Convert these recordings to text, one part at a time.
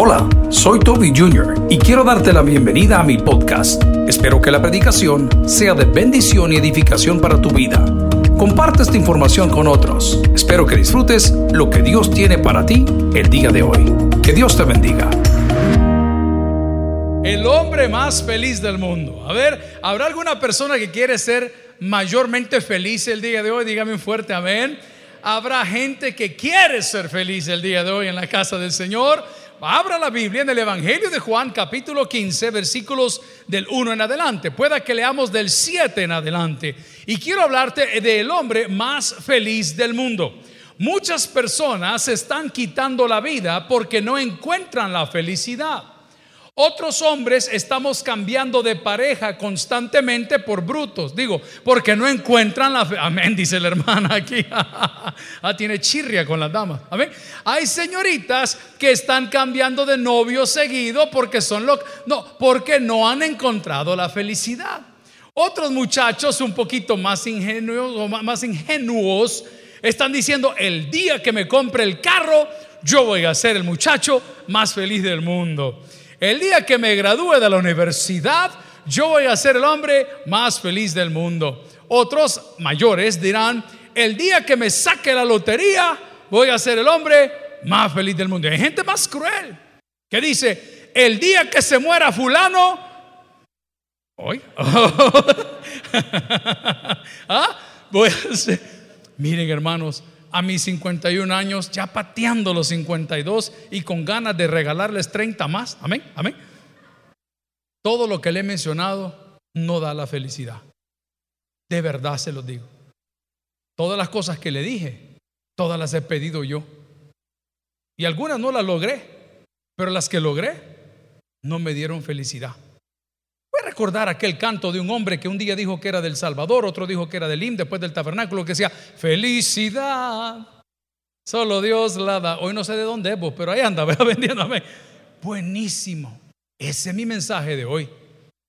Hola, soy Toby Jr. y quiero darte la bienvenida a mi podcast. Espero que la predicación sea de bendición y edificación para tu vida. Comparte esta información con otros. Espero que disfrutes lo que Dios tiene para ti el día de hoy. Que Dios te bendiga. El hombre más feliz del mundo. A ver, ¿habrá alguna persona que quiere ser mayormente feliz el día de hoy? Dígame un fuerte amén. Habrá gente que quiere ser feliz el día de hoy en la casa del Señor. Abra la Biblia en el Evangelio de Juan capítulo 15 versículos del 1 en adelante. Pueda que leamos del 7 en adelante. Y quiero hablarte del hombre más feliz del mundo. Muchas personas se están quitando la vida porque no encuentran la felicidad. Otros hombres estamos cambiando de pareja constantemente por brutos. Digo, porque no encuentran la fe. Amén, dice la hermana aquí. ah, tiene chirria con las damas. Amén. Hay señoritas que están cambiando de novio seguido porque son lo no, porque no han encontrado la felicidad. Otros muchachos un poquito más ingenuos o más ingenuos están diciendo, el día que me compre el carro, yo voy a ser el muchacho más feliz del mundo. El día que me gradúe de la universidad, yo voy a ser el hombre más feliz del mundo. Otros mayores dirán, el día que me saque la lotería, voy a ser el hombre más feliz del mundo. Hay gente más cruel que dice, el día que se muera fulano, hoy, ¿Ah? voy a ser, miren hermanos, a mis 51 años, ya pateando los 52 y con ganas de regalarles 30 más. Amén, amén. Todo lo que le he mencionado no da la felicidad. De verdad se lo digo. Todas las cosas que le dije, todas las he pedido yo. Y algunas no las logré, pero las que logré no me dieron felicidad. Recordar aquel canto de un hombre que un día dijo que era del Salvador, otro dijo que era del IM, después del tabernáculo, que decía, felicidad, solo Dios la da. Hoy no sé de dónde es, pero ahí anda, vendiéndome. Buenísimo. Ese es mi mensaje de hoy.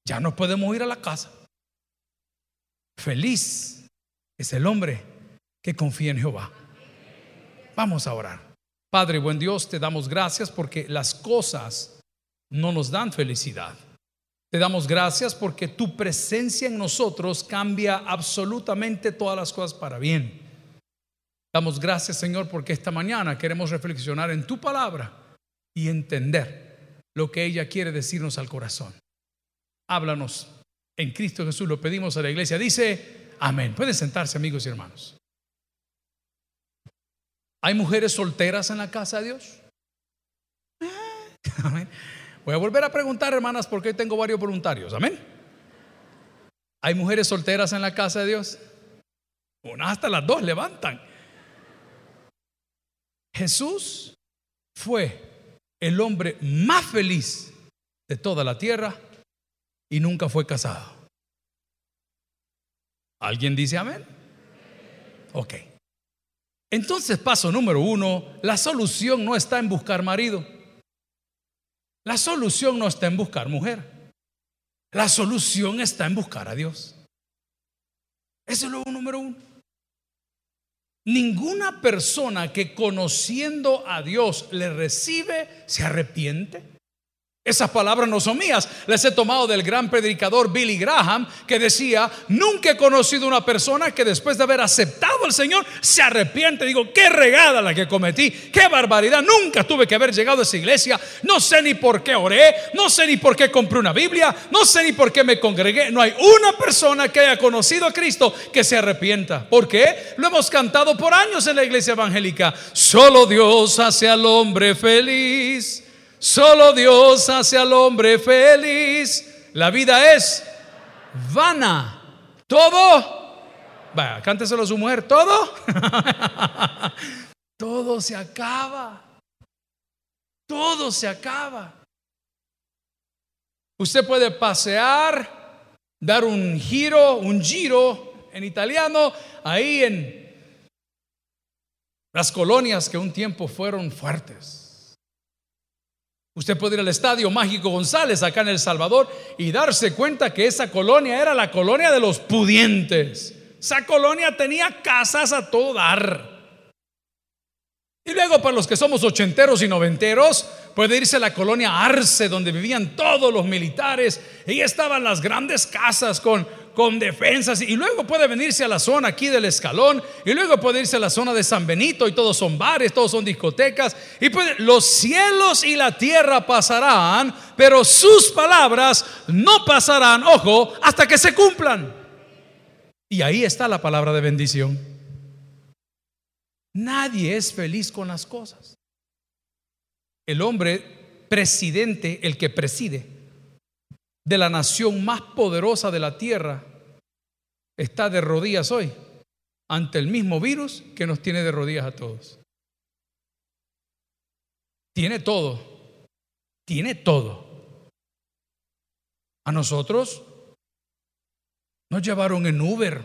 Ya no podemos ir a la casa. Feliz es el hombre que confía en Jehová. Vamos a orar. Padre, buen Dios, te damos gracias porque las cosas no nos dan felicidad. Te damos gracias porque tu presencia en nosotros cambia absolutamente todas las cosas para bien. Damos gracias, Señor, porque esta mañana queremos reflexionar en tu palabra y entender lo que ella quiere decirnos al corazón. Háblanos. En Cristo Jesús lo pedimos a la iglesia. Dice, amén. Pueden sentarse, amigos y hermanos. ¿Hay mujeres solteras en la casa de Dios? Amén. Voy a volver a preguntar, hermanas, porque hoy tengo varios voluntarios. Amén. ¿Hay mujeres solteras en la casa de Dios? Una hasta las dos levantan. Jesús fue el hombre más feliz de toda la tierra y nunca fue casado. ¿Alguien dice amén? Ok. Entonces, paso número uno, la solución no está en buscar marido. La solución no está en buscar mujer. La solución está en buscar a Dios. Ese es lo número uno. Ninguna persona que conociendo a Dios le recibe se arrepiente. Esas palabras no son mías, las he tomado del gran predicador Billy Graham que decía, nunca he conocido una persona que después de haber aceptado al Señor se arrepiente. Digo, qué regada la que cometí, qué barbaridad, nunca tuve que haber llegado a esa iglesia, no sé ni por qué oré, no sé ni por qué compré una Biblia, no sé ni por qué me congregué. No hay una persona que haya conocido a Cristo que se arrepienta. ¿Por qué? Lo hemos cantado por años en la iglesia evangélica. Solo Dios hace al hombre feliz. Solo Dios hace al hombre feliz. La vida es vana. Todo. Vaya, cánteselo a su mujer. Todo. Todo se acaba. Todo se acaba. Usted puede pasear, dar un giro, un giro en italiano, ahí en las colonias que un tiempo fueron fuertes. Usted puede ir al Estadio Mágico González acá en El Salvador y darse cuenta que esa colonia era la colonia de los pudientes. Esa colonia tenía casas a todo dar. Y luego para los que somos ochenteros y noventeros, puede irse a la colonia Arce, donde vivían todos los militares, y estaban las grandes casas con, con defensas, y luego puede venirse a la zona aquí del escalón, y luego puede irse a la zona de San Benito, y todos son bares, todos son discotecas, y los cielos y la tierra pasarán, pero sus palabras no pasarán, ojo, hasta que se cumplan. Y ahí está la palabra de bendición. Nadie es feliz con las cosas. El hombre presidente, el que preside de la nación más poderosa de la tierra, está de rodillas hoy ante el mismo virus que nos tiene de rodillas a todos. Tiene todo, tiene todo. A nosotros nos llevaron en Uber,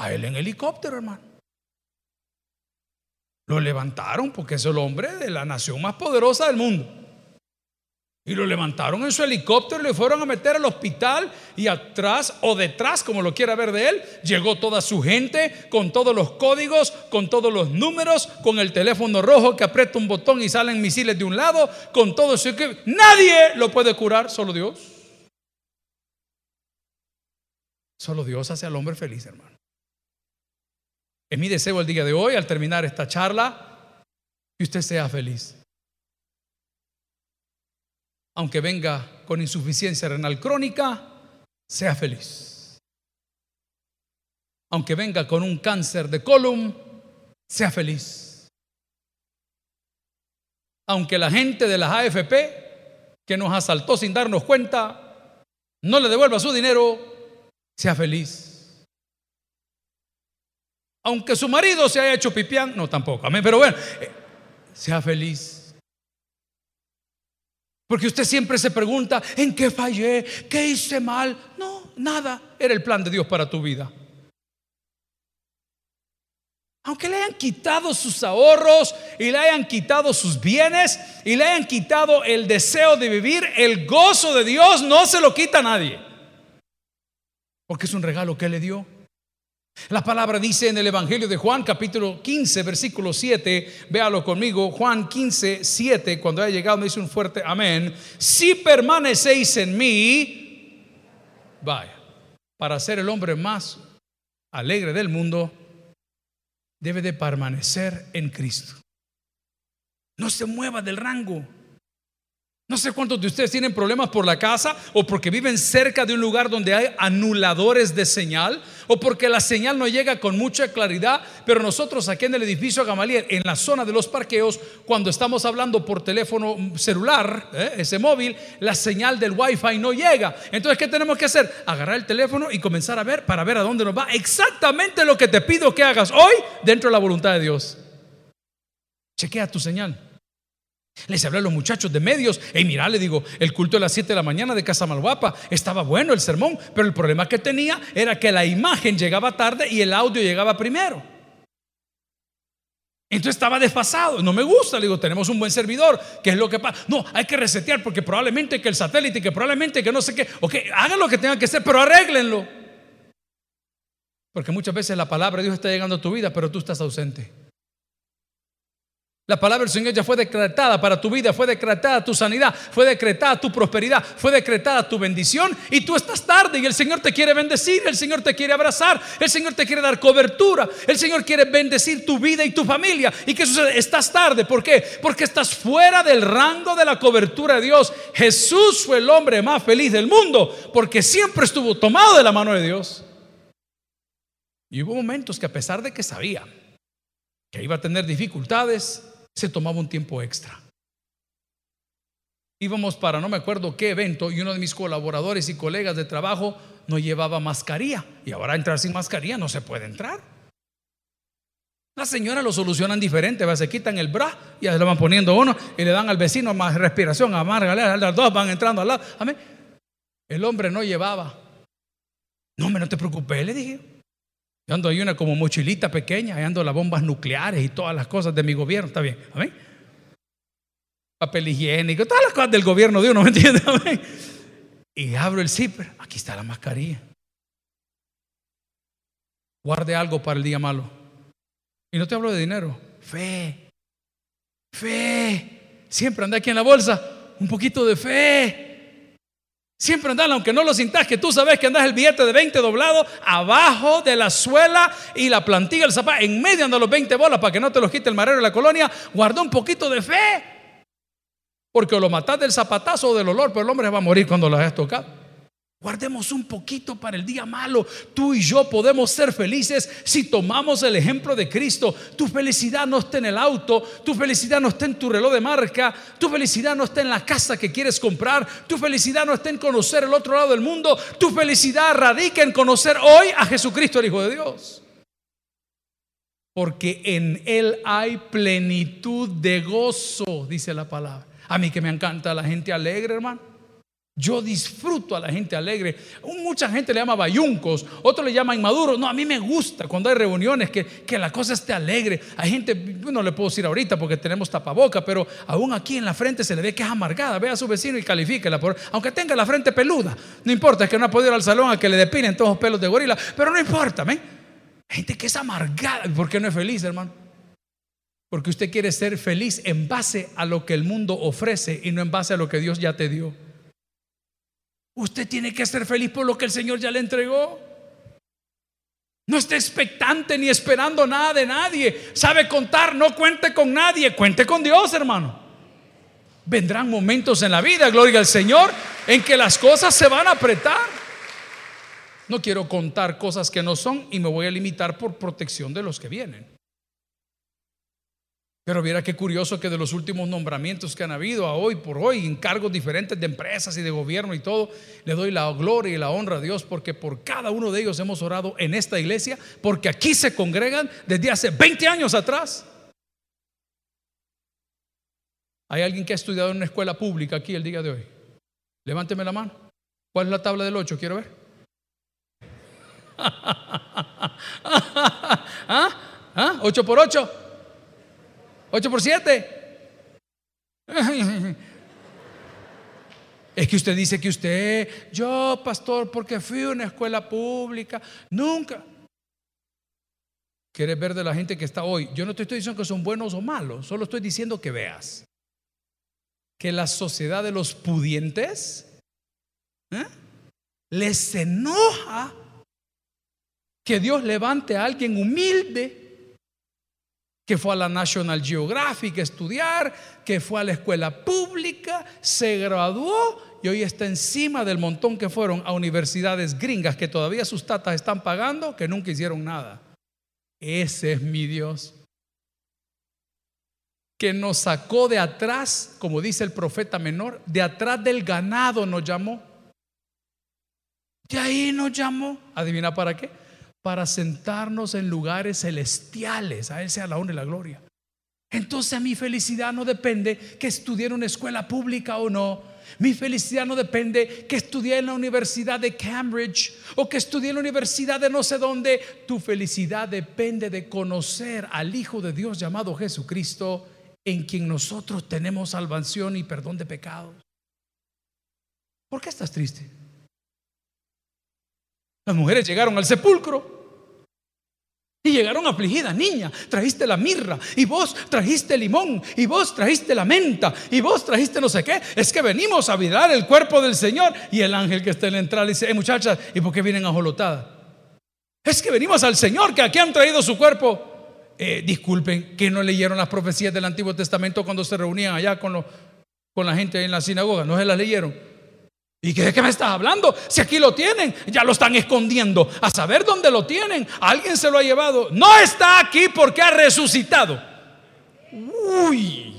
a él en helicóptero, hermano. Lo levantaron porque es el hombre de la nación más poderosa del mundo. Y lo levantaron en su helicóptero y le fueron a meter al hospital y atrás o detrás, como lo quiera ver de él, llegó toda su gente con todos los códigos, con todos los números, con el teléfono rojo que aprieta un botón y salen misiles de un lado, con todo eso. Nadie lo puede curar, solo Dios. Solo Dios hace al hombre feliz, hermano. Es mi deseo el día de hoy, al terminar esta charla, que usted sea feliz. Aunque venga con insuficiencia renal crónica, sea feliz. Aunque venga con un cáncer de colon, sea feliz. Aunque la gente de las AFP que nos asaltó sin darnos cuenta, no le devuelva su dinero, sea feliz aunque su marido se haya hecho pipián, no tampoco, amén, pero bueno, eh, sea feliz. Porque usted siempre se pregunta, ¿en qué fallé? ¿Qué hice mal? No, nada, era el plan de Dios para tu vida. Aunque le hayan quitado sus ahorros y le hayan quitado sus bienes y le hayan quitado el deseo de vivir, el gozo de Dios no se lo quita a nadie. Porque es un regalo que le dio. La palabra dice en el Evangelio de Juan capítulo 15 versículo 7, véalo conmigo, Juan 15, 7, cuando haya llegado me dice un fuerte amén, si permanecéis en mí, vaya, para ser el hombre más alegre del mundo, debe de permanecer en Cristo. No se mueva del rango. No sé cuántos de ustedes tienen problemas por la casa o porque viven cerca de un lugar donde hay anuladores de señal o porque la señal no llega con mucha claridad, pero nosotros aquí en el edificio Gamaliel, en la zona de los parqueos, cuando estamos hablando por teléfono celular, ¿eh? ese móvil, la señal del wifi no llega. Entonces, ¿qué tenemos que hacer? Agarrar el teléfono y comenzar a ver para ver a dónde nos va. Exactamente lo que te pido que hagas hoy dentro de la voluntad de Dios. Chequea tu señal. Les hablé a los muchachos de medios. Y mira, le digo, el culto de las 7 de la mañana de Casa Malguapa estaba bueno el sermón, pero el problema que tenía era que la imagen llegaba tarde y el audio llegaba primero. Entonces estaba desfasado. No me gusta. Le digo, tenemos un buen servidor. ¿Qué es lo que pasa? No, hay que resetear porque probablemente que el satélite, que probablemente que no sé qué. Ok, hagan lo que tengan que hacer, pero arréglenlo. Porque muchas veces la palabra de Dios está llegando a tu vida, pero tú estás ausente. La palabra del Señor ya fue decretada para tu vida, fue decretada tu sanidad, fue decretada tu prosperidad, fue decretada tu bendición y tú estás tarde y el Señor te quiere bendecir, el Señor te quiere abrazar, el Señor te quiere dar cobertura, el Señor quiere bendecir tu vida y tu familia. ¿Y qué sucede? Estás tarde, ¿por qué? Porque estás fuera del rango de la cobertura de Dios. Jesús fue el hombre más feliz del mundo porque siempre estuvo tomado de la mano de Dios. Y hubo momentos que a pesar de que sabía que iba a tener dificultades, se tomaba un tiempo extra. Íbamos para no me acuerdo qué evento y uno de mis colaboradores y colegas de trabajo no llevaba mascarilla y ahora entrar sin mascarilla no se puede entrar. Las señoras lo solucionan diferente, se quitan el bra y se lo van poniendo uno y le dan al vecino más respiración, amarga, las dos van entrando al lado. Amén. El hombre no llevaba. No, me no te preocupes, le dije. Yo ando ahí una como mochilita pequeña, ando las bombas nucleares y todas las cosas de mi gobierno, está bien, amén. Papel higiénico, todas las cosas del gobierno de uno, ¿me entiende? Amén. Y abro el zipper, aquí está la mascarilla. Guarde algo para el día malo. Y no te hablo de dinero, fe, fe. Siempre anda aquí en la bolsa un poquito de fe. Siempre andar, aunque no lo sintas, que tú sabes que andas el billete de 20 doblado abajo de la suela y la plantilla del zapato, en medio andan los 20 bolas para que no te los quite el marero de la colonia. Guarda un poquito de fe. Porque lo matas del zapatazo o del olor, pero el hombre va a morir cuando lo hayas tocado. Guardemos un poquito para el día malo. Tú y yo podemos ser felices si tomamos el ejemplo de Cristo. Tu felicidad no está en el auto, tu felicidad no está en tu reloj de marca, tu felicidad no está en la casa que quieres comprar, tu felicidad no está en conocer el otro lado del mundo, tu felicidad radica en conocer hoy a Jesucristo, el Hijo de Dios. Porque en Él hay plenitud de gozo, dice la palabra. A mí que me encanta la gente alegre, hermano. Yo disfruto a la gente alegre. Mucha gente le llama bayuncos, otros le llaman inmaduros. No, a mí me gusta cuando hay reuniones que, la cosa esté alegre. Hay gente, no le puedo decir ahorita porque tenemos tapaboca, pero aún aquí en la frente se le ve que es amargada. Ve a su vecino y califíquela, por, aunque tenga la frente peluda. No importa, es que no ha podido ir al salón a que le depinen todos los pelos de gorila, pero no importa, ¿ven? Gente que es amargada. ¿Por qué no es feliz, hermano? Porque usted quiere ser feliz en base a lo que el mundo ofrece y no en base a lo que Dios ya te dio. Usted tiene que ser feliz por lo que el Señor ya le entregó. No esté expectante ni esperando nada de nadie. Sabe contar, no cuente con nadie, cuente con Dios, hermano. Vendrán momentos en la vida, gloria al Señor, en que las cosas se van a apretar. No quiero contar cosas que no son y me voy a limitar por protección de los que vienen. Pero mira qué curioso que de los últimos nombramientos que han habido a hoy por hoy, en cargos diferentes de empresas y de gobierno y todo, le doy la gloria y la honra a Dios porque por cada uno de ellos hemos orado en esta iglesia, porque aquí se congregan desde hace 20 años atrás. ¿Hay alguien que ha estudiado en una escuela pública aquí el día de hoy? Levánteme la mano. ¿Cuál es la tabla del 8? Quiero ver. ¿Ah? ¿Ah? ¿8 por 8? 8 por 7. Es que usted dice que usted, yo pastor, porque fui a una escuela pública, nunca. ¿Quieres ver de la gente que está hoy? Yo no te estoy diciendo que son buenos o malos, solo estoy diciendo que veas que la sociedad de los pudientes ¿eh? les enoja que Dios levante a alguien humilde que fue a la National Geographic a estudiar, que fue a la escuela pública, se graduó y hoy está encima del montón que fueron a universidades gringas que todavía sus tatas están pagando, que nunca hicieron nada. Ese es mi Dios. Que nos sacó de atrás, como dice el profeta menor, de atrás del ganado nos llamó. De ahí nos llamó. ¿Adivina para qué? Para sentarnos en lugares celestiales. A Él sea la honra y la gloria. Entonces mi felicidad no depende que estudie en una escuela pública o no. Mi felicidad no depende que estudie en la Universidad de Cambridge o que estudie en la Universidad de no sé dónde. Tu felicidad depende de conocer al Hijo de Dios llamado Jesucristo, en quien nosotros tenemos salvación y perdón de pecados. ¿Por qué estás triste? Las mujeres llegaron al sepulcro y llegaron afligidas, niña, trajiste la mirra, y vos trajiste limón, y vos trajiste la menta, y vos trajiste no sé qué. Es que venimos a mirar el cuerpo del Señor. Y el ángel que está en la entrada dice, eh, muchachas, ¿y por qué vienen ajolotadas? Es que venimos al Señor, que aquí han traído su cuerpo. Eh, disculpen, que no leyeron las profecías del Antiguo Testamento cuando se reunían allá con, con la gente en la sinagoga. No se las leyeron. ¿Y de qué me estás hablando? Si aquí lo tienen, ya lo están escondiendo. A saber dónde lo tienen. Alguien se lo ha llevado. No está aquí porque ha resucitado. Uy.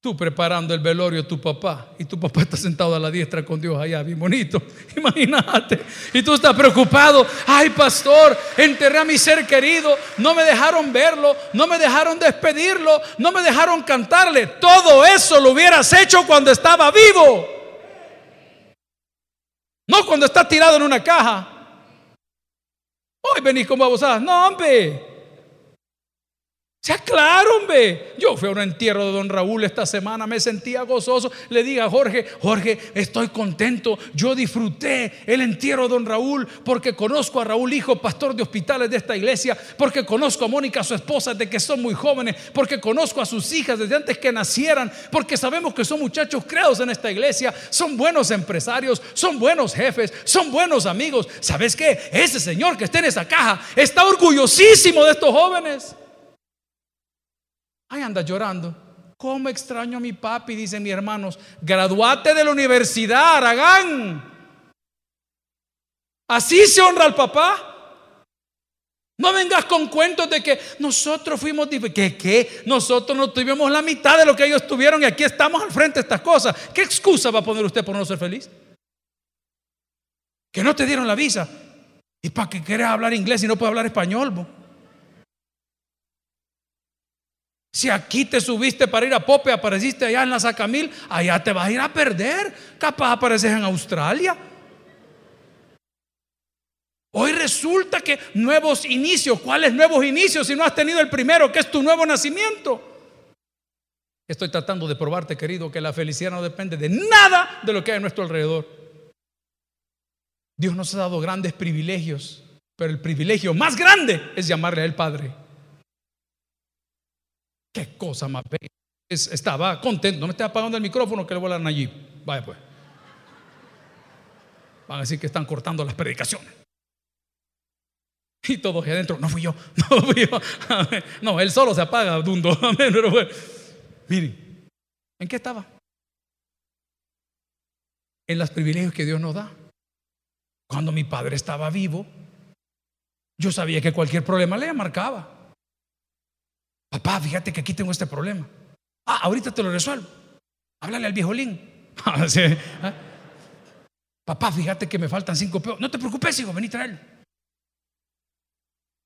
Tú preparando el velorio tu papá y tu papá está sentado a la diestra con Dios allá, bien bonito. Imagínate. Y tú estás preocupado. Ay, pastor, enterré a mi ser querido. No me dejaron verlo, no me dejaron despedirlo, no me dejaron cantarle. Todo eso lo hubieras hecho cuando estaba vivo. No cuando está tirado en una caja. Hoy venís como abusadas. No, hombre. Ya claro, hombre. Yo fui a un entierro de don Raúl esta semana, me sentía gozoso. Le dije a Jorge, Jorge, estoy contento. Yo disfruté el entierro de don Raúl porque conozco a Raúl, hijo pastor de hospitales de esta iglesia, porque conozco a Mónica, su esposa, de que son muy jóvenes, porque conozco a sus hijas desde antes que nacieran, porque sabemos que son muchachos creados en esta iglesia, son buenos empresarios, son buenos jefes, son buenos amigos. ¿Sabes qué? Ese señor que está en esa caja está orgullosísimo de estos jóvenes. Ahí anda llorando. ¿Cómo extraño a mi papi? Dicen mis hermanos. Graduate de la universidad, Aragán. Así se honra al papá. No vengas con cuentos de que nosotros fuimos ¿Qué qué? Nosotros no tuvimos la mitad de lo que ellos tuvieron y aquí estamos al frente de estas cosas. ¿Qué excusa va a poner usted por no ser feliz? Que no te dieron la visa. ¿Y para qué quieres hablar inglés y no puedes hablar español? Si aquí te subiste para ir a Pope, apareciste allá en la Sacamil, allá te vas a ir a perder. Capaz apareces en Australia. Hoy resulta que nuevos inicios, ¿cuáles nuevos inicios si no has tenido el primero, que es tu nuevo nacimiento? Estoy tratando de probarte, querido, que la felicidad no depende de nada de lo que hay a nuestro alrededor. Dios nos ha dado grandes privilegios, pero el privilegio más grande es llamarle a Él Padre. Qué cosa más bella. estaba contento. No me estoy apagando el micrófono que le voy allí. Vaya pues. Van a decir que están cortando las predicaciones. Y todos adentro, no fui yo, no fui yo. No, él solo se apaga, dundo. Pero bueno. Miren, ¿en qué estaba? En los privilegios que Dios nos da. Cuando mi padre estaba vivo, yo sabía que cualquier problema le marcaba. Papá, fíjate que aquí tengo este problema. Ah, ahorita te lo resuelvo. Háblale al viejo Lin. Ah, ¿ah? Papá, fíjate que me faltan cinco pesos. No te preocupes, hijo, vení a traerlo.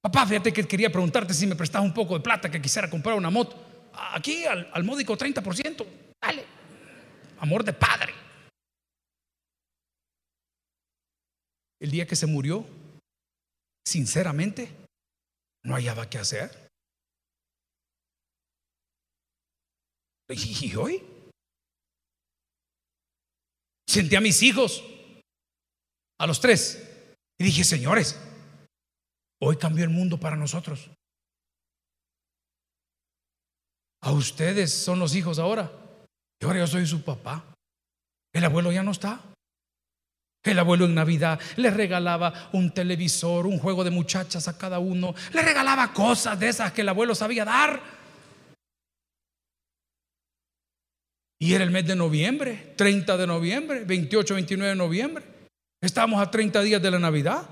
Papá, fíjate que quería preguntarte si me prestabas un poco de plata que quisiera comprar una moto. Aquí al, al módico 30%. Dale. Amor de padre. El día que se murió, sinceramente, no hallaba qué hacer. ¿Y hoy? Senté a mis hijos, a los tres, y dije, señores, hoy cambió el mundo para nosotros. A ustedes son los hijos ahora. Y ahora yo soy su papá. El abuelo ya no está. El abuelo en Navidad le regalaba un televisor, un juego de muchachas a cada uno. Le regalaba cosas de esas que el abuelo sabía dar. Y era el mes de noviembre, 30 de noviembre, 28, 29 de noviembre. Estábamos a 30 días de la Navidad.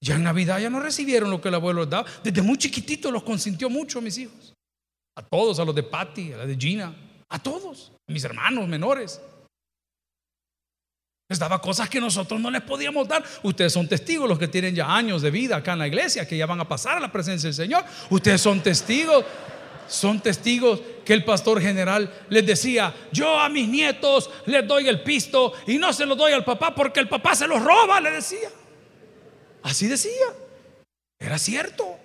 Ya en Navidad ya no recibieron lo que el abuelo les daba. Desde muy chiquitito los consintió mucho a mis hijos. A todos, a los de Patty, a la de Gina, a todos, a mis hermanos menores. Les daba cosas que nosotros no les podíamos dar. Ustedes son testigos, los que tienen ya años de vida acá en la iglesia, que ya van a pasar a la presencia del Señor. Ustedes son testigos son testigos que el pastor general les decía, yo a mis nietos les doy el pisto y no se lo doy al papá porque el papá se los roba, le decía. Así decía. Era cierto.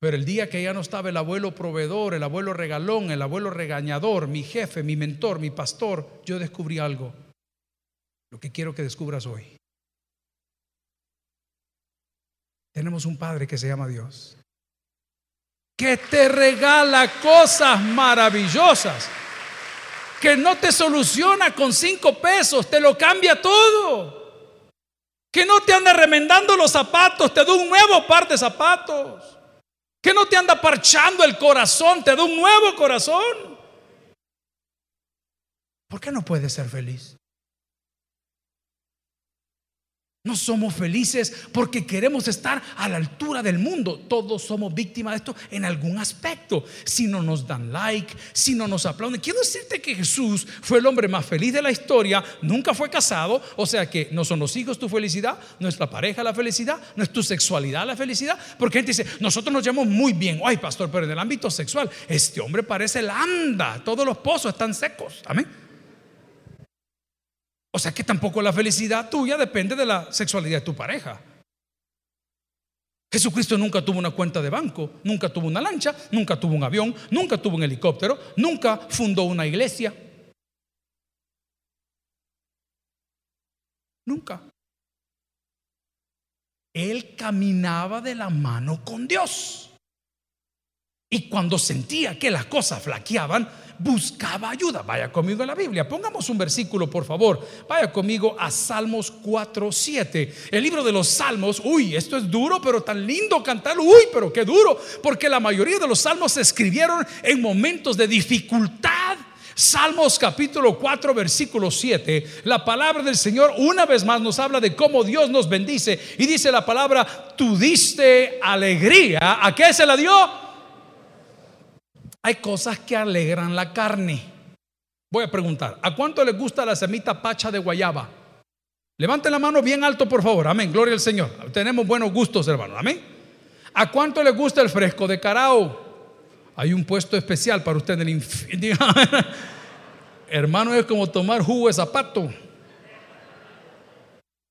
Pero el día que ya no estaba el abuelo proveedor, el abuelo regalón, el abuelo regañador, mi jefe, mi mentor, mi pastor, yo descubrí algo. Lo que quiero que descubras hoy. Tenemos un Padre que se llama Dios que te regala cosas maravillosas, que no te soluciona con cinco pesos, te lo cambia todo, que no te anda remendando los zapatos, te da un nuevo par de zapatos, que no te anda parchando el corazón, te da un nuevo corazón. ¿Por qué no puedes ser feliz? No somos felices porque queremos estar a la altura del mundo. Todos somos víctimas de esto en algún aspecto. Si no nos dan like, si no nos aplauden. Quiero decirte que Jesús fue el hombre más feliz de la historia. Nunca fue casado. O sea que no son los hijos tu felicidad, no es la pareja la felicidad, no es tu sexualidad la felicidad. Porque gente dice, nosotros nos llamamos muy bien. Ay, pastor, pero en el ámbito sexual, este hombre parece landa. Todos los pozos están secos. Amén. O sea que tampoco la felicidad tuya depende de la sexualidad de tu pareja. Jesucristo nunca tuvo una cuenta de banco, nunca tuvo una lancha, nunca tuvo un avión, nunca tuvo un helicóptero, nunca fundó una iglesia. Nunca. Él caminaba de la mano con Dios. Y cuando sentía que las cosas flaqueaban, buscaba ayuda. Vaya conmigo a la Biblia. Pongamos un versículo, por favor. Vaya conmigo a Salmos 4, 7. El libro de los Salmos. Uy, esto es duro, pero tan lindo cantarlo. Uy, pero qué duro. Porque la mayoría de los salmos se escribieron en momentos de dificultad. Salmos capítulo 4 versículo 7, la palabra del Señor una vez más nos habla de cómo Dios nos bendice y dice la palabra, tú diste alegría, ¿a qué se la dio? Hay cosas que alegran la carne. Voy a preguntar, ¿a cuánto les gusta la semita pacha de guayaba? Levanten la mano bien alto, por favor. Amén. Gloria al Señor. Tenemos buenos gustos, hermano. Amén. ¿A cuánto les gusta el fresco de carao? Hay un puesto especial para usted en el infierno. hermano, es como tomar jugo de zapato.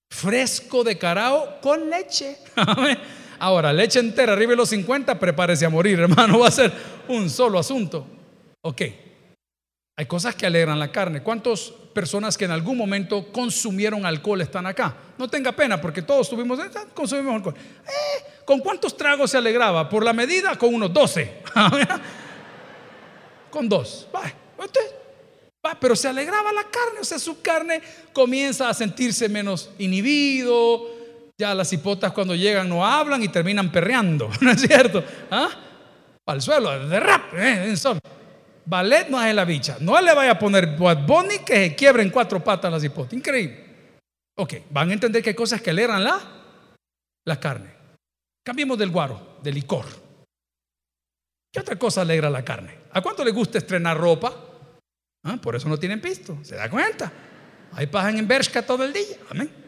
Fresco de carao con leche. Amén. Ahora, leche entera, arriba de los 50, prepárese a morir, hermano. Va a ser un solo asunto. Ok. Hay cosas que alegran la carne. ¿Cuántas personas que en algún momento consumieron alcohol están acá? No tenga pena porque todos tuvimos, eh, consumimos alcohol. Eh, ¿Con cuántos tragos se alegraba? Por la medida, con unos 12. con dos. Va, pero se alegraba la carne. O sea, su carne comienza a sentirse menos inhibido, ya las hipotas cuando llegan no hablan y terminan perreando, ¿no es cierto? ¿Ah? Al suelo, de rap, ¿eh? Ballet no es la bicha. No le vaya a poner Bad Bunny que se quiebren cuatro patas las hipotas. Increíble. Ok, van a entender que hay cosas que alegran la, la carne. Cambiemos del guaro, del licor. ¿Qué otra cosa alegra la carne? ¿A cuánto le gusta estrenar ropa? ¿Ah? Por eso no tienen pisto. ¿Se da cuenta? Ahí pasan en Bershka todo el día. Amén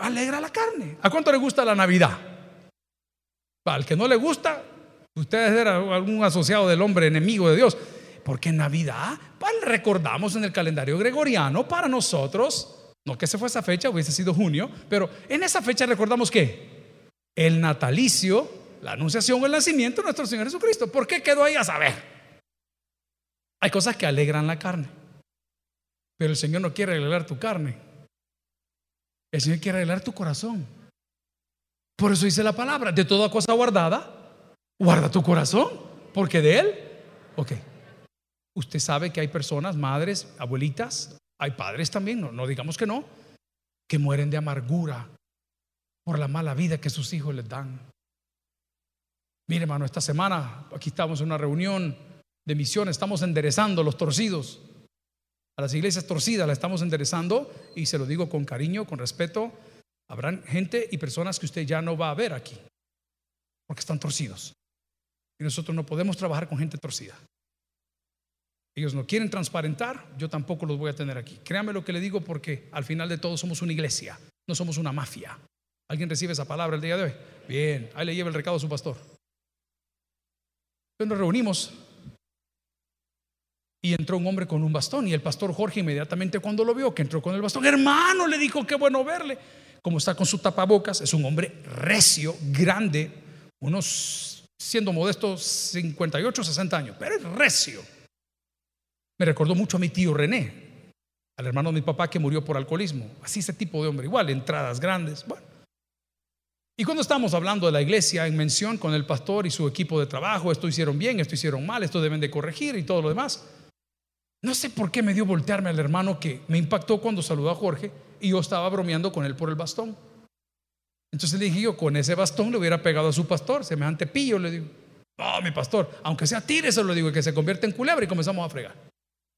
alegra la carne. ¿A cuánto le gusta la Navidad? Al que no le gusta, ustedes eran algún asociado del hombre enemigo de Dios. Porque en Navidad, pues, recordamos en el calendario gregoriano para nosotros, no que se fue esa fecha, hubiese sido junio, pero en esa fecha recordamos que el natalicio, la anunciación o el nacimiento de nuestro Señor Jesucristo. ¿Por qué quedó ahí a saber? Hay cosas que alegran la carne, pero el Señor no quiere alegrar tu carne. El Señor quiere arreglar tu corazón. Por eso dice la palabra, de toda cosa guardada, guarda tu corazón, porque de Él, ok. Usted sabe que hay personas, madres, abuelitas, hay padres también, no, no digamos que no, que mueren de amargura por la mala vida que sus hijos les dan. Mire, hermano, esta semana aquí estamos en una reunión de misión, estamos enderezando los torcidos. A las iglesias torcidas la estamos enderezando y se lo digo con cariño, con respeto. Habrán gente y personas que usted ya no va a ver aquí porque están torcidos. Y nosotros no podemos trabajar con gente torcida. Ellos no quieren transparentar, yo tampoco los voy a tener aquí. Créame lo que le digo porque al final de todo somos una iglesia, no somos una mafia. ¿Alguien recibe esa palabra el día de hoy? Bien, ahí le lleva el recado a su pastor. Entonces nos reunimos y entró un hombre con un bastón y el pastor Jorge inmediatamente cuando lo vio que entró con el bastón, hermano, le dijo, qué bueno verle. Como está con su tapabocas, es un hombre recio, grande, unos, siendo modesto, 58, 60 años, pero es recio. Me recordó mucho a mi tío René, al hermano de mi papá que murió por alcoholismo. Así ese tipo de hombre, igual, entradas grandes. Bueno. Y cuando estamos hablando de la iglesia en mención con el pastor y su equipo de trabajo, esto hicieron bien, esto hicieron mal, esto deben de corregir y todo lo demás. No sé por qué me dio voltearme al hermano que me impactó cuando saludó a Jorge y yo estaba bromeando con él por el bastón. Entonces le dije yo, con ese bastón le hubiera pegado a su pastor, semejante pillo, le digo. No, mi pastor, aunque sea se lo digo, que se convierte en culebra y comenzamos a fregar.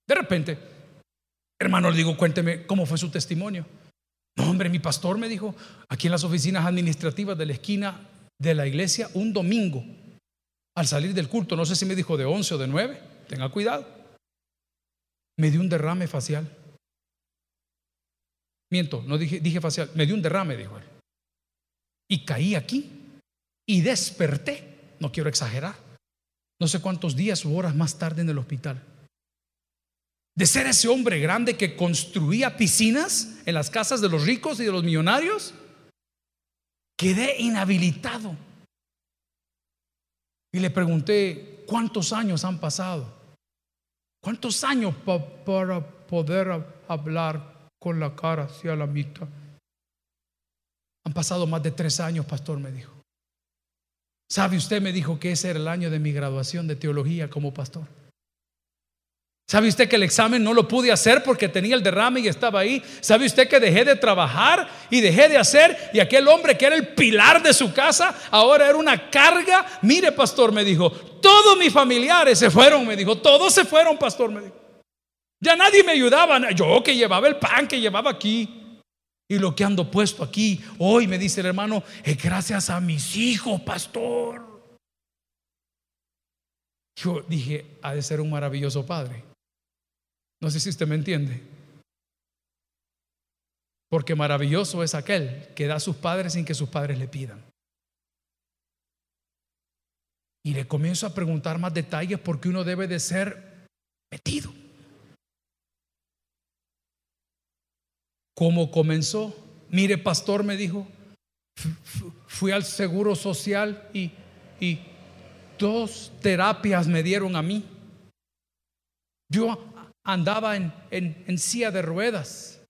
De repente, hermano, le digo, cuénteme cómo fue su testimonio. No, hombre, mi pastor me dijo, aquí en las oficinas administrativas de la esquina de la iglesia, un domingo, al salir del culto, no sé si me dijo de 11 o de 9, tenga cuidado me dio un derrame facial. Miento, no dije, dije facial, me dio un derrame, dijo él. Y caí aquí y desperté, no quiero exagerar, no sé cuántos días o horas más tarde en el hospital. De ser ese hombre grande que construía piscinas en las casas de los ricos y de los millonarios, Quedé inhabilitado. Y le pregunté, ¿cuántos años han pasado? ¿Cuántos años para poder hablar con la cara hacia la mitad? Han pasado más de tres años, pastor, me dijo. ¿Sabe usted? Me dijo que ese era el año de mi graduación de teología como pastor. ¿Sabe usted que el examen no lo pude hacer porque tenía el derrame y estaba ahí? ¿Sabe usted que dejé de trabajar y dejé de hacer? Y aquel hombre que era el pilar de su casa, ahora era una carga. Mire, pastor, me dijo, todos mis familiares se fueron, me dijo, todos se fueron, pastor, me dijo. Ya nadie me ayudaba, yo que llevaba el pan que llevaba aquí. Y lo que ando puesto aquí hoy, me dice el hermano, gracias a mis hijos, pastor. Yo dije, ha de ser un maravilloso padre. No sé si usted me entiende. Porque maravilloso es aquel que da a sus padres sin que sus padres le pidan. Y le comienzo a preguntar más detalles porque uno debe de ser metido. ¿Cómo comenzó? Mire, pastor, me dijo, fui al seguro social y, y dos terapias me dieron a mí. Yo andaba en, en, silla de ruedas,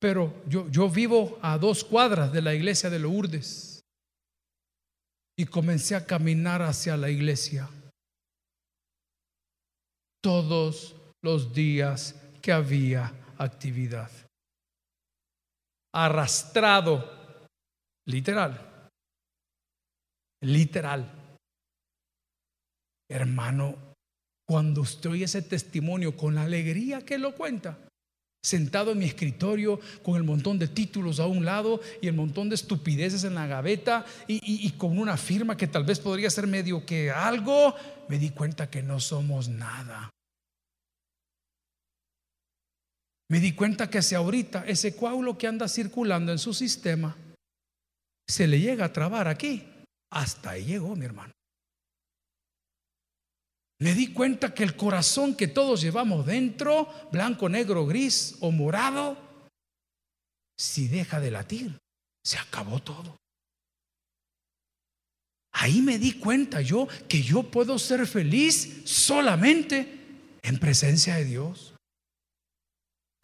pero yo, yo vivo a dos cuadras de la iglesia de Lourdes. Y comencé a caminar hacia la iglesia. Todos los días que había actividad. Arrastrado, literal, literal. Hermano, cuando usted oye ese testimonio con la alegría que lo cuenta, sentado en mi escritorio con el montón de títulos a un lado y el montón de estupideces en la gaveta y, con una firma que tal vez podría ser medio que algo, me di cuenta que no somos nada. Me di cuenta que si ahorita ese coágulo que anda circulando en su sistema se le llega a trabar aquí, hasta ahí llegó mi hermano. Me di cuenta que el corazón que todos llevamos dentro, blanco, negro, gris o morado, si deja de latir, se acabó todo. Ahí me di cuenta yo que yo puedo ser feliz solamente en presencia de Dios.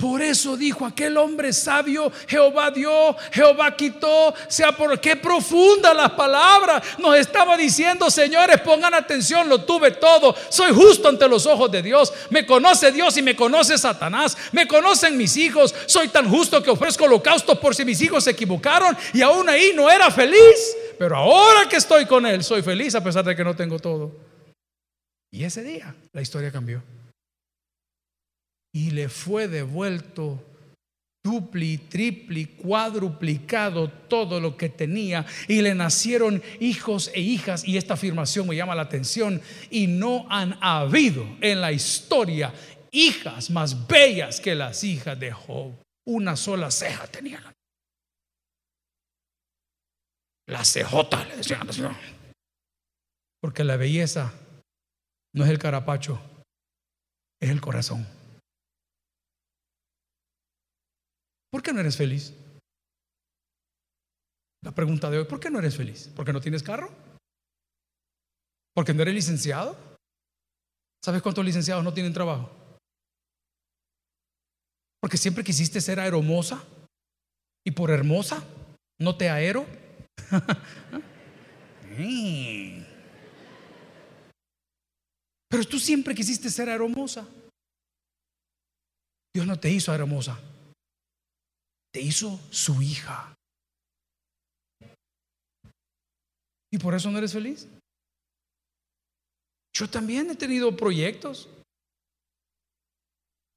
Por eso dijo aquel hombre sabio, Jehová dio, Jehová quitó, sea por qué profunda las palabras. Nos estaba diciendo, señores, pongan atención, lo tuve todo. Soy justo ante los ojos de Dios. Me conoce Dios y me conoce Satanás. Me conocen mis hijos. Soy tan justo que ofrezco holocaustos por si mis hijos se equivocaron y aún ahí no era feliz. Pero ahora que estoy con Él, soy feliz a pesar de que no tengo todo. Y ese día la historia cambió y le fue devuelto dupli, tripli, cuadruplicado todo lo que tenía y le nacieron hijos e hijas y esta afirmación me llama la atención y no han habido en la historia hijas más bellas que las hijas de Job. Una sola ceja tenían. La cejota le decían. Porque la belleza no es el carapacho, es el corazón. ¿Por qué no eres feliz? La pregunta de hoy, ¿por qué no eres feliz? ¿Porque no tienes carro? ¿Porque no eres licenciado? ¿Sabes cuántos licenciados no tienen trabajo? Porque siempre quisiste ser aeromosa y por hermosa no te aero. Pero tú siempre quisiste ser aeromosa. Dios no te hizo aeromosa te hizo su hija. ¿Y por eso no eres feliz? Yo también he tenido proyectos.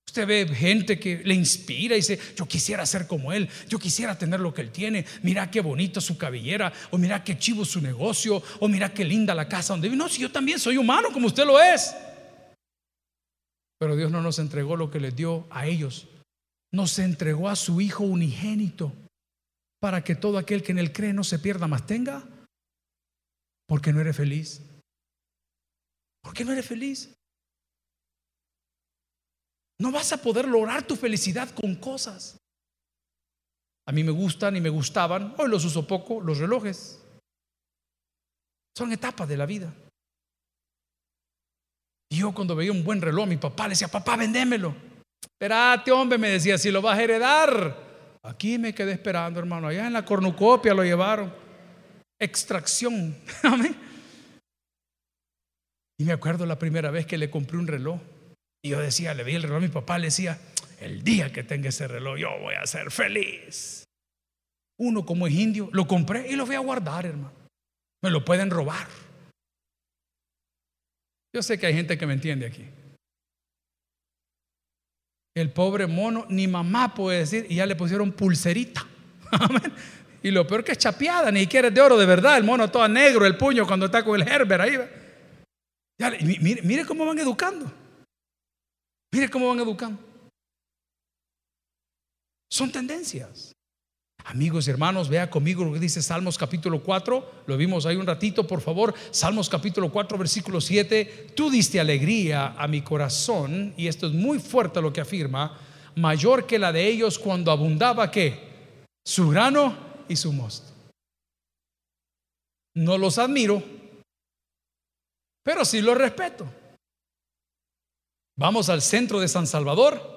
Usted ve gente que le inspira y dice, yo quisiera ser como él, yo quisiera tener lo que él tiene, mira qué bonito su cabellera, o mira qué chivo su negocio, o mira qué linda la casa donde vive. No, si yo también soy humano como usted lo es. Pero Dios no nos entregó lo que les dio a ellos nos entregó a su Hijo unigénito para que todo aquel que en él cree no se pierda, más tenga. porque no eres feliz? ¿Por qué no eres feliz? No vas a poder lograr tu felicidad con cosas. A mí me gustan y me gustaban, hoy los uso poco, los relojes. Son etapas de la vida. Yo cuando veía un buen reloj, mi papá le decía, papá, vendémelo. Espérate, hombre, me decía, si lo vas a heredar. Aquí me quedé esperando, hermano. Allá en la cornucopia lo llevaron. Extracción. Amén. Y me acuerdo la primera vez que le compré un reloj. Y yo decía, le vi el reloj a mi papá, le decía, el día que tenga ese reloj, yo voy a ser feliz. Uno como es indio, lo compré y lo voy a guardar, hermano. Me lo pueden robar. Yo sé que hay gente que me entiende aquí. El pobre mono, ni mamá puede decir, y ya le pusieron pulserita. Y lo peor que es chapeada, ni siquiera es de oro de verdad. El mono todo negro, el puño cuando está con el Herbert ahí. mire, mire cómo van educando. Mire cómo van educando. Son tendencias. Amigos y hermanos, vea conmigo lo que dice Salmos capítulo 4, lo vimos ahí un ratito, por favor. Salmos capítulo 4, versículo 7. Tú diste alegría a mi corazón, y esto es muy fuerte lo que afirma, mayor que la de ellos cuando abundaba que su grano y su mosto. No los admiro, pero sí los respeto. Vamos al centro de San Salvador,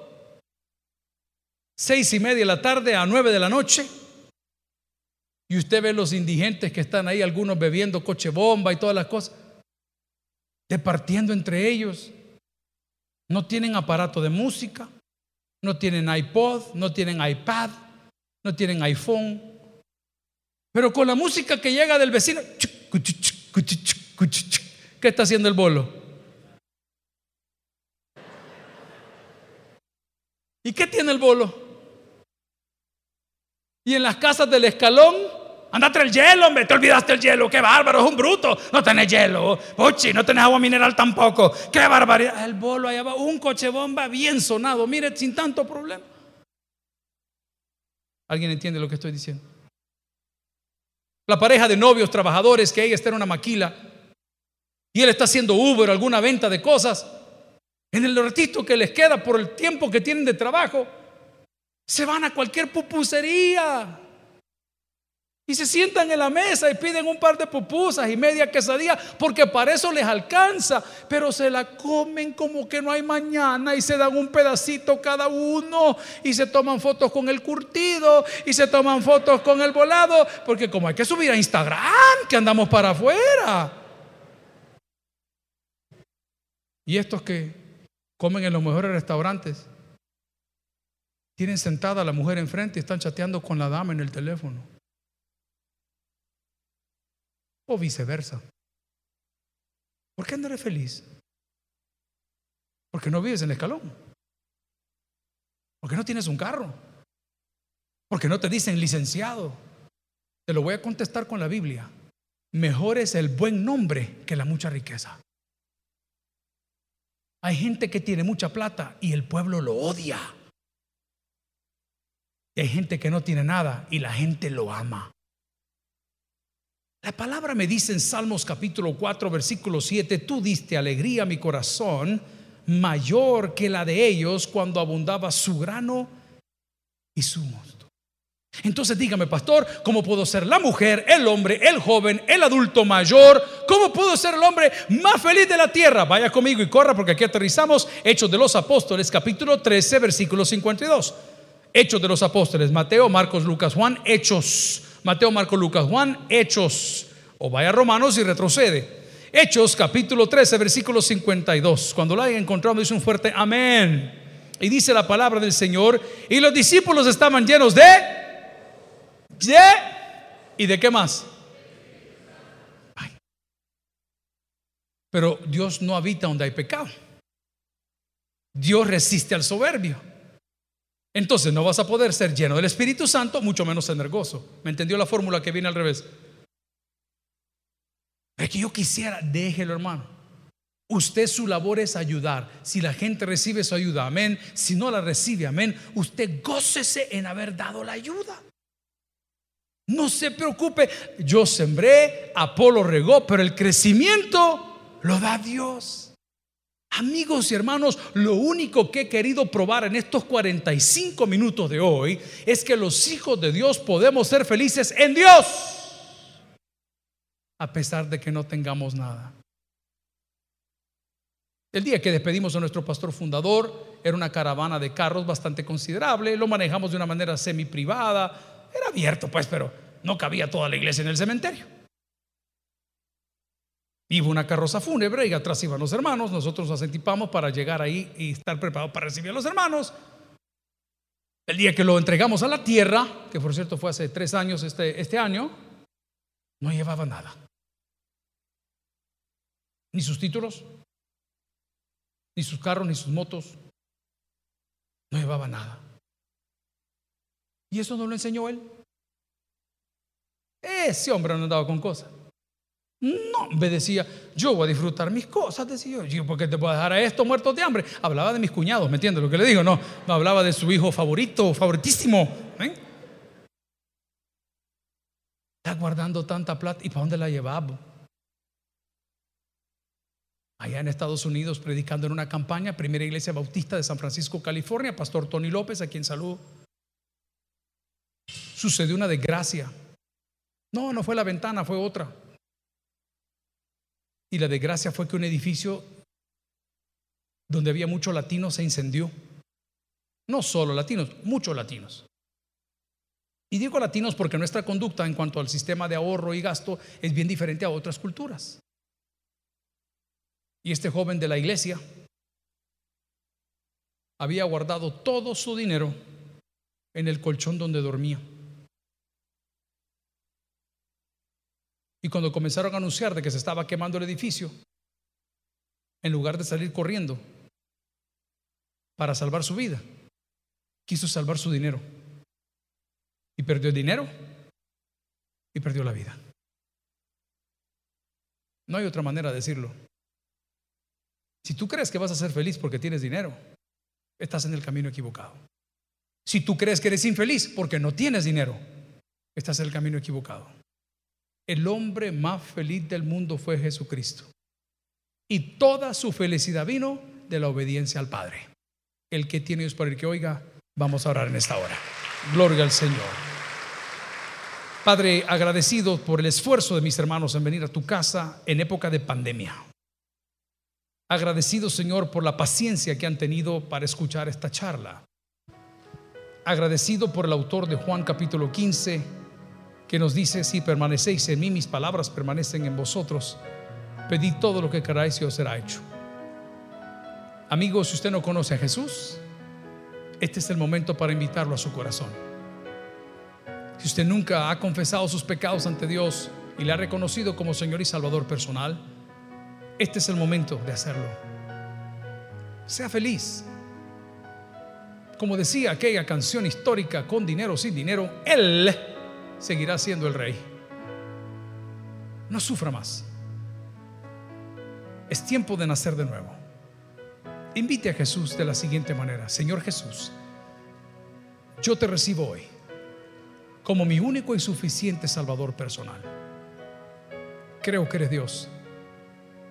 seis y media de la tarde a nueve de la noche. Y usted ve los indigentes que están ahí, algunos bebiendo coche bomba y todas las cosas, departiendo entre ellos. No tienen aparato de música, no tienen iPod, no tienen iPad, no tienen iPhone. Pero con la música que llega del vecino, ¿qué está haciendo el bolo? ¿Y qué tiene el bolo? Y en las casas del escalón, andate el hielo, hombre, te olvidaste el hielo, qué bárbaro, es un bruto, no tenés hielo, pochi, no tenés agua mineral tampoco, qué barbaridad. El bolo allá va, un coche bomba bien sonado, mire, sin tanto problema. ¿Alguien entiende lo que estoy diciendo? La pareja de novios trabajadores que ella está en una maquila y él está haciendo Uber, alguna venta de cosas, en el ratito que les queda por el tiempo que tienen de trabajo, se van a cualquier pupusería. Y se sientan en la mesa y piden un par de pupusas y media quesadilla porque para eso les alcanza. Pero se la comen como que no hay mañana y se dan un pedacito cada uno y se toman fotos con el curtido y se toman fotos con el volado. Porque como hay que subir a Instagram, que andamos para afuera. Y estos que comen en los mejores restaurantes tienen sentada a la mujer enfrente y están chateando con la dama en el teléfono. O viceversa. ¿Por qué andaré feliz? Porque no vives en el escalón. Porque no tienes un carro. Porque no te dicen licenciado. Te lo voy a contestar con la Biblia. Mejor es el buen nombre que la mucha riqueza. Hay gente que tiene mucha plata y el pueblo lo odia hay gente que no tiene nada y la gente lo ama. La palabra me dice en Salmos capítulo 4, versículo 7, tú diste alegría a mi corazón mayor que la de ellos cuando abundaba su grano y su mosto. Entonces dígame, pastor, ¿cómo puedo ser la mujer, el hombre, el joven, el adulto mayor? ¿Cómo puedo ser el hombre más feliz de la tierra? Vaya conmigo y corra porque aquí aterrizamos Hechos de los Apóstoles capítulo 13, versículo 52. Hechos de los Apóstoles, Mateo, Marcos, Lucas, Juan, Hechos. Mateo, Marcos, Lucas, Juan, Hechos. O vaya a Romanos y retrocede. Hechos capítulo 13, versículo 52. Cuando lo hayan encontrado, dice un fuerte amén. Y dice la palabra del Señor. Y los discípulos estaban llenos de... De... ¿Y de qué más? Pero Dios no habita donde hay pecado. Dios resiste al soberbio. Entonces no vas a poder ser lleno del Espíritu Santo, mucho menos tener gozo. ¿Me entendió la fórmula que viene al revés? Es que yo quisiera, déjelo hermano. Usted su labor es ayudar. Si la gente recibe su ayuda, amén. Si no la recibe, amén. Usted gócese en haber dado la ayuda. No se preocupe. Yo sembré, Apolo regó, pero el crecimiento lo da Dios. Amigos y hermanos, lo único que he querido probar en estos 45 minutos de hoy es que los hijos de Dios podemos ser felices en Dios, a pesar de que no tengamos nada. El día que despedimos a nuestro pastor fundador, era una caravana de carros bastante considerable, lo manejamos de una manera semi privada, era abierto pues, pero no cabía toda la iglesia en el cementerio. Iba una carroza fúnebre y atrás iban los hermanos. Nosotros nos asentipamos para llegar ahí y estar preparados para recibir a los hermanos. El día que lo entregamos a la tierra, que por cierto fue hace tres años este, este año, no llevaba nada. Ni sus títulos, ni sus carros, ni sus motos. No llevaba nada. ¿Y eso no lo enseñó él? Ese hombre no andaba con cosas. No, me decía, yo voy a disfrutar mis cosas, decía yo, ¿por qué te a dejar a esto muertos de hambre? Hablaba de mis cuñados, ¿me entiendes lo que le digo? No, hablaba de su hijo favorito, favoritísimo. ¿eh? Guardando tanta plata, ¿y para dónde la llevaba? Allá en Estados Unidos, predicando en una campaña, primera iglesia bautista de San Francisco, California, pastor Tony López, a quien saludo. Sucedió una desgracia. No, no fue la ventana, fue otra. Y la desgracia fue que un edificio donde había muchos latinos se incendió. No solo latinos, muchos latinos. Y digo latinos porque nuestra conducta en cuanto al sistema de ahorro y gasto es bien diferente a otras culturas. Y este joven de la iglesia había guardado todo su dinero en el colchón donde dormía. Y cuando comenzaron a anunciar de que se estaba quemando el edificio, en lugar de salir corriendo para salvar su vida, quiso salvar su dinero. Y perdió el dinero y perdió la vida. No hay otra manera de decirlo. Si tú crees que vas a ser feliz porque tienes dinero, estás en el camino equivocado. Si tú crees que eres infeliz porque no tienes dinero, estás en el camino equivocado el hombre más feliz del mundo fue Jesucristo. Y toda su felicidad vino de la obediencia al Padre. El que tiene Dios para el que oiga, vamos a orar en esta hora. Gloria al Señor. Padre, agradecido por el esfuerzo de mis hermanos en venir a tu casa en época de pandemia. Agradecido, Señor, por la paciencia que han tenido para escuchar esta charla. Agradecido por el autor de Juan capítulo 15 que nos dice, si permanecéis en mí, mis palabras permanecen en vosotros, pedid todo lo que queráis y os será hecho. Amigos, si usted no conoce a Jesús, este es el momento para invitarlo a su corazón. Si usted nunca ha confesado sus pecados ante Dios y le ha reconocido como Señor y Salvador personal, este es el momento de hacerlo. Sea feliz. Como decía aquella canción histórica, con dinero sin dinero, Él seguirá siendo el rey. No sufra más. Es tiempo de nacer de nuevo. Invite a Jesús de la siguiente manera. Señor Jesús, yo te recibo hoy como mi único y suficiente Salvador personal. Creo que eres Dios,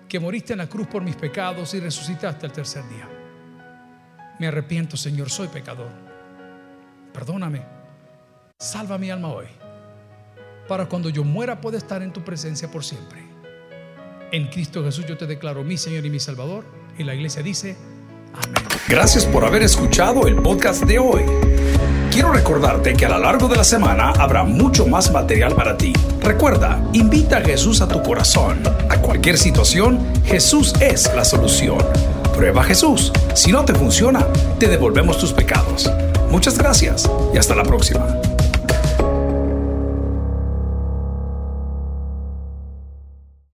que moriste en la cruz por mis pecados y resucitaste al tercer día. Me arrepiento, Señor, soy pecador. Perdóname. Salva mi alma hoy para cuando yo muera pueda estar en tu presencia por siempre. En Cristo Jesús yo te declaro mi Señor y mi Salvador. Y la iglesia dice, amén. Gracias por haber escuchado el podcast de hoy. Quiero recordarte que a lo largo de la semana habrá mucho más material para ti. Recuerda, invita a Jesús a tu corazón. A cualquier situación, Jesús es la solución. Prueba Jesús. Si no te funciona, te devolvemos tus pecados. Muchas gracias y hasta la próxima.